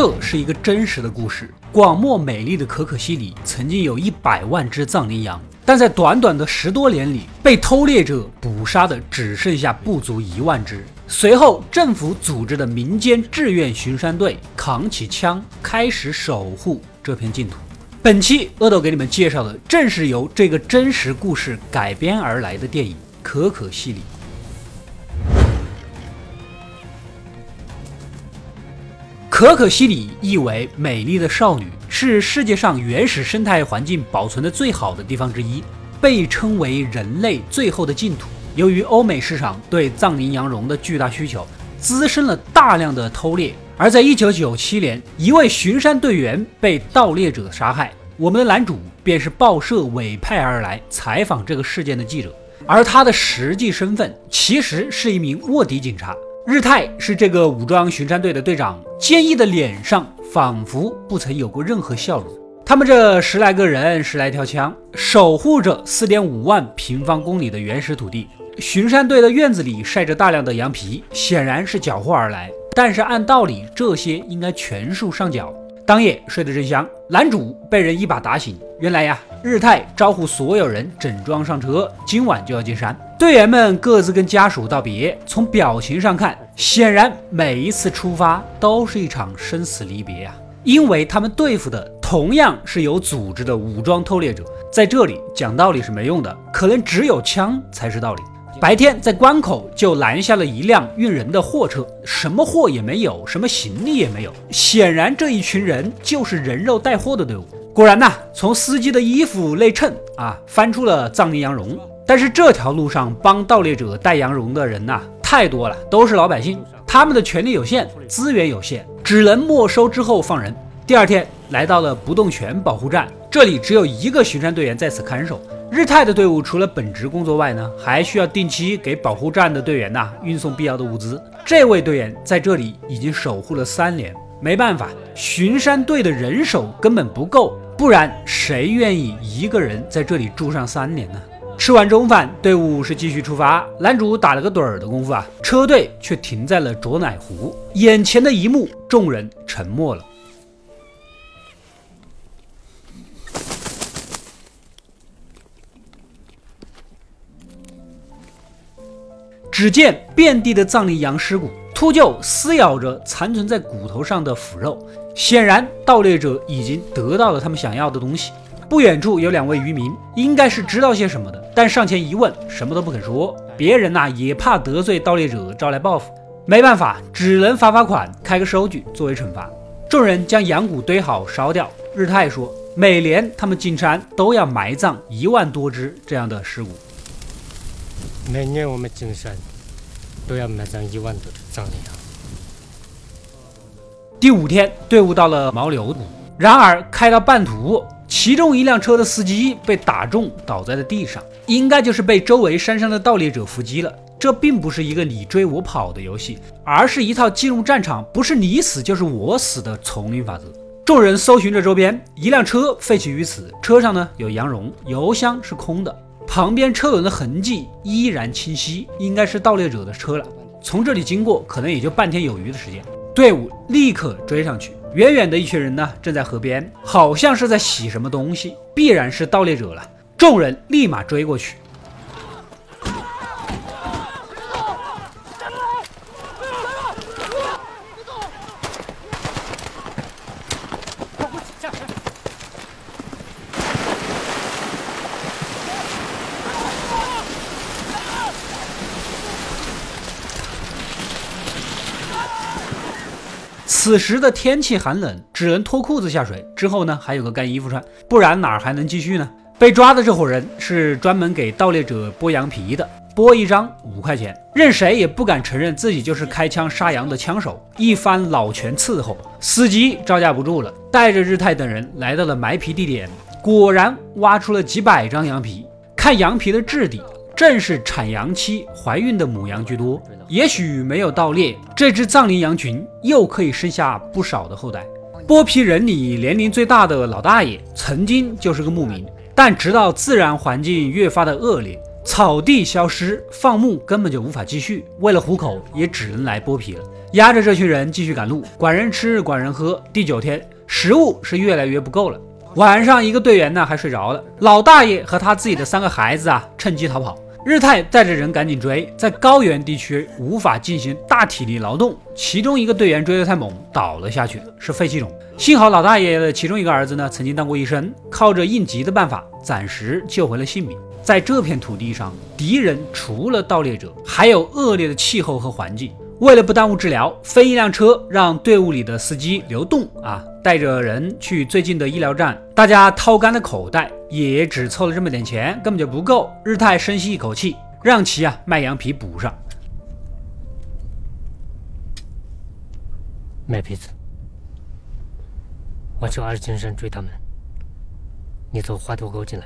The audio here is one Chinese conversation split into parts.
这是一个真实的故事。广袤美丽的可可西里曾经有一百万只藏羚羊，但在短短的十多年里，被偷猎者捕杀的只剩下不足一万只。随后，政府组织的民间志愿巡山队扛起枪，开始守护这片净土。本期阿斗给你们介绍的，正是由这个真实故事改编而来的电影《可可西里》。可可西里意为美丽的少女，是世界上原始生态环境保存的最好的地方之一，被称为人类最后的净土。由于欧美市场对藏羚羊绒的巨大需求，滋生了大量的偷猎。而在1997年，一位巡山队员被盗猎者杀害，我们的男主便是报社委派而来采访这个事件的记者，而他的实际身份其实是一名卧底警察。日泰是这个武装巡山队的队长，坚毅的脸上仿佛不曾有过任何笑容。他们这十来个人，十来条枪，守护着四点五万平方公里的原始土地。巡山队的院子里晒着大量的羊皮，显然是缴获而来。但是按道理，这些应该全数上缴。当夜睡得正香，男主被人一把打醒。原来呀，日泰招呼所有人整装上车，今晚就要进山。队员们各自跟家属道别，从表情上看，显然每一次出发都是一场生死离别呀！因为他们对付的同样是有组织的武装偷猎者，在这里讲道理是没用的，可能只有枪才是道理。白天在关口就拦下了一辆运人的货车，什么货也没有，什么行李也没有。显然这一群人就是人肉带货的队伍。果然呐，从司机的衣服内衬啊翻出了藏羚羊绒。但是这条路上帮盗猎者带羊绒的人呐太多了，都是老百姓，他们的权力有限，资源有限，只能没收之后放人。第二天来到了不动泉保护站，这里只有一个巡山队员在此看守。日泰的队伍除了本职工作外呢，还需要定期给保护站的队员呐运送必要的物资。这位队员在这里已经守护了三年，没办法，巡山队的人手根本不够，不然谁愿意一个人在这里住上三年呢？吃完中饭，队伍是继续出发。男主打了个盹儿的功夫啊，车队却停在了卓乃湖。眼前的一幕，众人沉默了。只见遍地的藏羚羊尸骨，秃鹫撕咬着残存在骨头上的腐肉，显然盗猎者已经得到了他们想要的东西。不远处有两位渔民，应该是知道些什么的，但上前一问，什么都不肯说。别人呐也怕得罪盗猎者招来报复，没办法，只能罚罚款，开个收据作为惩罚。众人将羊骨堆好烧掉。日泰说，每年他们进山都要埋葬一万多只这样的尸骨。每年我们进山都要埋上一万多的藏羚羊。第五天，队伍到了牦牛谷，然而开到半途，其中一辆车的司机被打中，倒在了地上，应该就是被周围山上的盗猎者伏击了。这并不是一个你追我跑的游戏，而是一套进入战场不是你死就是我死的丛林法则。众人搜寻着周边，一辆车废弃于此，车上呢有羊绒，油箱是空的。旁边车轮的痕迹依然清晰，应该是盗猎者的车了。从这里经过，可能也就半天有余的时间。队伍立刻追上去，远远的一群人呢，正在河边，好像是在洗什么东西，必然是盗猎者了。众人立马追过去。此时的天气寒冷，只能脱裤子下水。之后呢，还有个干衣服穿，不然哪儿还能继续呢？被抓的这伙人是专门给盗猎者剥羊皮的，剥一张五块钱。任谁也不敢承认自己就是开枪杀羊的枪手。一番老拳伺候，司机招架不住了，带着日泰等人来到了埋皮地点。果然挖出了几百张羊皮，看羊皮的质地。正是产羊期怀孕的母羊居多，也许没有盗猎，这只藏羚羊群又可以生下不少的后代。剥皮人里年龄最大的老大爷曾经就是个牧民，但直到自然环境越发的恶劣，草地消失，放牧根本就无法继续，为了糊口也只能来剥皮了。压着这群人继续赶路，管人吃，管人喝。第九天，食物是越来越不够了。晚上，一个队员呢还睡着了，老大爷和他自己的三个孩子啊，趁机逃跑。日泰带着人赶紧追，在高原地区无法进行大体力劳动，其中一个队员追得太猛，倒了下去，是肺气肿。幸好老大爷的其中一个儿子呢，曾经当过医生，靠着应急的办法，暂时救回了性命。在这片土地上，敌人除了盗猎者，还有恶劣的气候和环境。为了不耽误治疗，分一辆车让队伍里的司机刘栋啊带着人去最近的医疗站。大家掏干了口袋，也只凑了这么点钱，根本就不够。日泰深吸一口气，让其啊卖羊皮补上。卖皮子，我去二金山追他们，你走花头沟进来。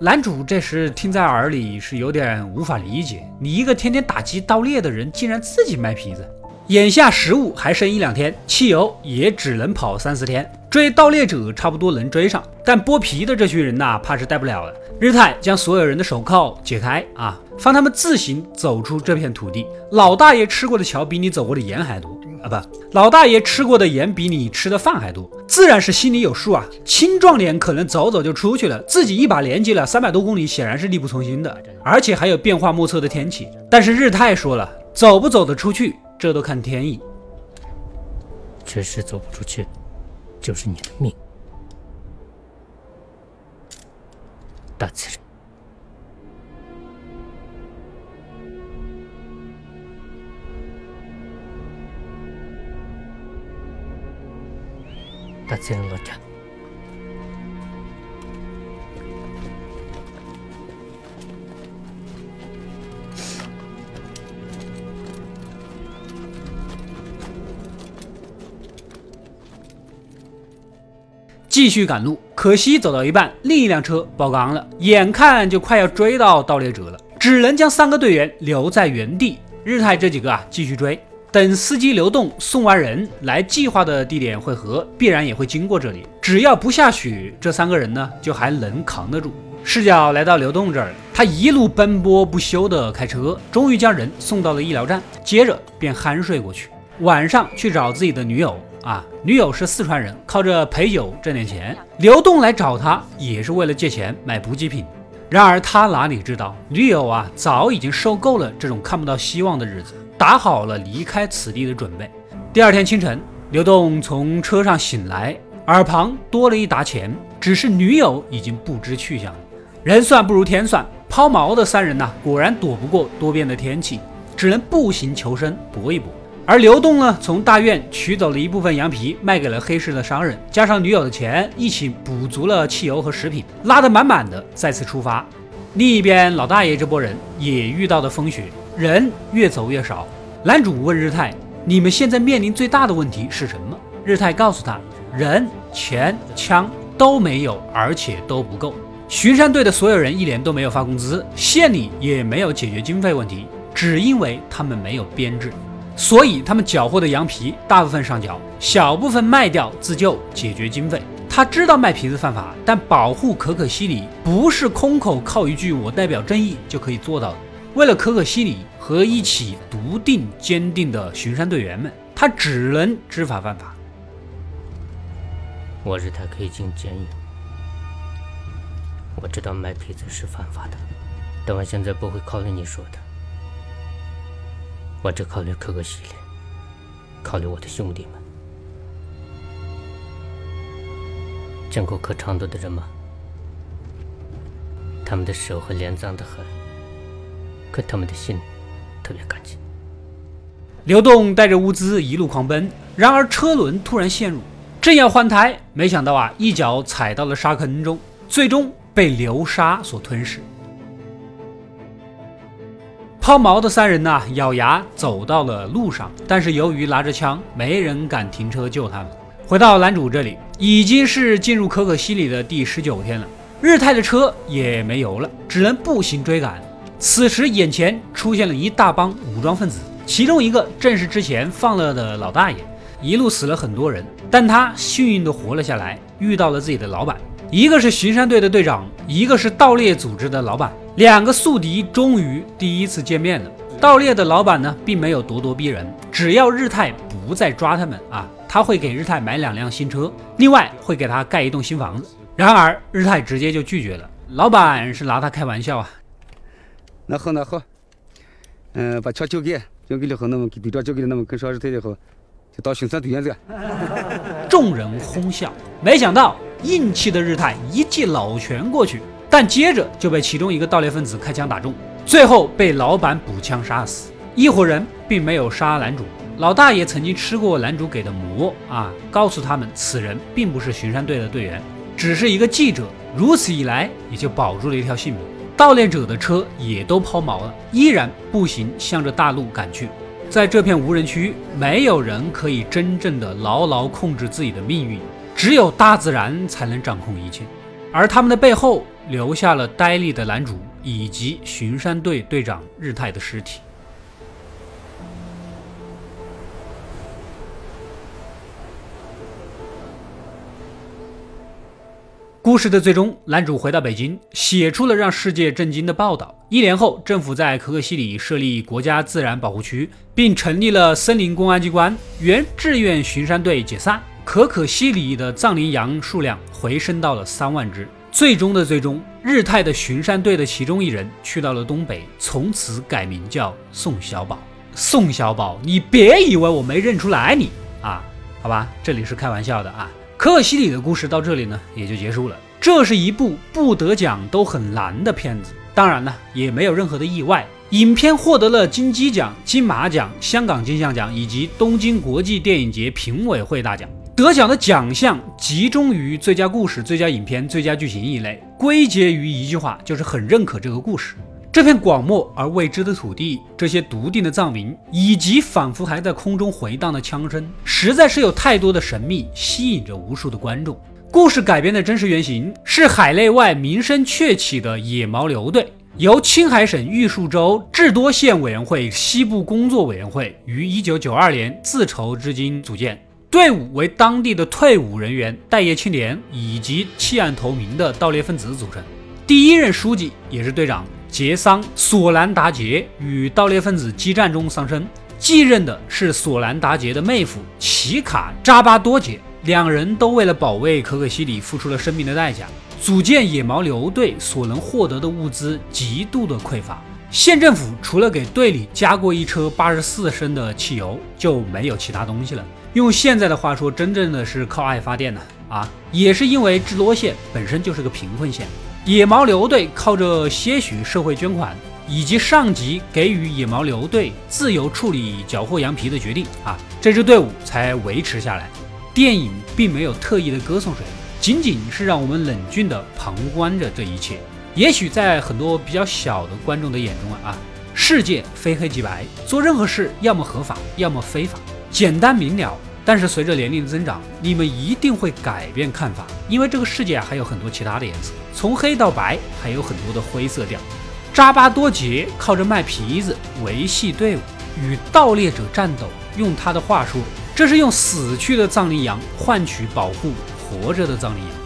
男主这时听在耳里是有点无法理解，你一个天天打击盗猎的人，竟然自己卖皮子。眼下食物还剩一两天，汽油也只能跑三四天，追盗猎者差不多能追上，但剥皮的这群人呐，怕是带不了了。日泰将所有人的手铐解开啊，放他们自行走出这片土地。老大爷吃过的桥比你走过的盐还多。啊不，老大爷吃过的盐比你吃的饭还多，自然是心里有数啊。青壮年可能走走就出去了，自己一把年纪了，三百多公里，显然是力不从心的，而且还有变化莫测的天气。但是日泰说了，走不走得出去，这都看天意。确实走不出去，就是你的命，大自然。大自然落着。继续赶路，可惜走到一半，另一辆车爆缸了，眼看就快要追到盗猎者了，只能将三个队员留在原地。日泰这几个啊，继续追。等司机刘栋送完人来计划的地点汇合，必然也会经过这里。只要不下雪，这三个人呢就还能扛得住。视角来到刘栋这儿，他一路奔波不休的开车，终于将人送到了医疗站，接着便酣睡过去。晚上去找自己的女友啊，女友是四川人，靠着陪酒挣点钱。刘栋来找他也是为了借钱买补给品。然而他哪里知道，女友啊早已经受够了这种看不到希望的日子，打好了离开此地的准备。第二天清晨，刘栋从车上醒来，耳旁多了一沓钱，只是女友已经不知去向。人算不如天算，抛锚的三人呐，果然躲不过多变的天气，只能步行求生，搏一搏。而刘栋呢，从大院取走了一部分羊皮，卖给了黑市的商人，加上女友的钱，一起补足了汽油和食品，拉得满满的，再次出发。另一边，老大爷这波人也遇到了风雪，人越走越少。男主问日泰：“你们现在面临最大的问题是什么？”日泰告诉他：“人、钱、枪都没有，而且都不够。巡山队的所有人一年都没有发工资，县里也没有解决经费问题，只因为他们没有编制。”所以他们缴获的羊皮大部分上缴，小部分卖掉自救解决经费。他知道卖皮子犯法，但保护可可西里不是空口靠一句“我代表正义”就可以做到的。为了可可西里和一起笃定坚定的巡山队员们，他只能知法犯法。我日他可以进监狱，我知道卖皮子是犯法的，但我现在不会考虑你说的。我只考虑可可西里，考虑我的兄弟们。见过可长度的人吗？他们的手和脸脏得很，可他们的心特别干净。刘栋带着物资一路狂奔，然而车轮突然陷入，正要换胎，没想到啊，一脚踩到了沙坑中，最终被流沙所吞噬。抛锚的三人呢，咬牙走到了路上，但是由于拿着枪，没人敢停车救他们。回到男主这里，已经是进入可可西里的第十九天了。日泰的车也没油了，只能步行追赶。此时眼前出现了一大帮武装分子，其中一个正是之前放了的老大爷。一路死了很多人，但他幸运的活了下来，遇到了自己的老板。一个是巡山队的队长，一个是盗猎组织的老板，两个宿敌终于第一次见面了。盗猎的老板呢，并没有咄咄逼人，只要日泰不再抓他们啊，他会给日泰买两辆新车，另外会给他盖一栋新房子。然而日泰直接就拒绝了，老板是拿他开玩笑啊。那好那好，嗯，把枪交给交给了后，那么给队长交给了，那么跟上日泰以后，就当巡山队员了。众人哄笑，没想到硬气的日泰一记老拳过去，但接着就被其中一个盗猎分子开枪打中。最后被老板补枪杀死，一伙人并没有杀男主。老大爷曾经吃过男主给的馍啊，告诉他们此人并不是巡山队的队员，只是一个记者。如此一来，也就保住了一条性命。盗猎者的车也都抛锚了，依然步行向着大路赶去。在这片无人区，没有人可以真正的牢牢控制自己的命运，只有大自然才能掌控一切。而他们的背后留下了呆立的男主。以及巡山队队长日泰的尸体。故事的最终，男主回到北京，写出了让世界震惊的报道。一年后，政府在可可西里设立国家自然保护区，并成立了森林公安机关。原志愿巡山队解散，可可西里的藏羚羊数量回升到了三万只。最终的最终，日泰的巡山队的其中一人去到了东北，从此改名叫宋小宝。宋小宝，你别以为我没认出来你啊？好吧，这里是开玩笑的啊。可可西里的故事到这里呢，也就结束了。这是一部不得奖都很难的片子，当然呢，也没有任何的意外。影片获得了金鸡奖、金马奖、香港金像奖以及东京国际电影节评委会大奖。得奖的奖项集中于最佳故事、最佳影片、最佳剧情一类，归结于一句话，就是很认可这个故事。这片广漠而未知的土地，这些笃定的藏民，以及仿佛还在空中回荡的枪声，实在是有太多的神秘，吸引着无数的观众。故事改编的真实原型是海内外名声鹊起的野牦牛队，由青海省玉树州智多县委员会西部工作委员会于1992年自筹资金组建。队伍为当地的退伍人员、待业青年以及弃暗投明的盗猎分子组成。第一任书记也是队长杰桑索兰达杰与盗猎分子激战中丧生，继任的是索兰达杰的妹夫奇卡扎巴多杰。两人都为了保卫可可西里付出了生命的代价。组建野牦牛队所能获得的物资极度的匮乏，县政府除了给队里加过一车八十四升的汽油，就没有其他东西了。用现在的话说，真正的是靠爱发电呢啊！也是因为智多县本身就是个贫困县，野牦牛队靠着些许社会捐款以及上级给予野牦牛队自由处理缴获羊皮的决定啊，这支队伍才维持下来。电影并没有特意的歌颂谁，仅仅是让我们冷峻的旁观着这一切。也许在很多比较小的观众的眼中啊，世界非黑即白，做任何事要么合法，要么非法。简单明了，但是随着年龄的增长，你们一定会改变看法，因为这个世界还有很多其他的颜色，从黑到白，还有很多的灰色调。扎巴多杰靠着卖皮子维系队伍，与盗猎者战斗。用他的话说，这是用死去的藏羚羊换取保护活着的藏羚羊。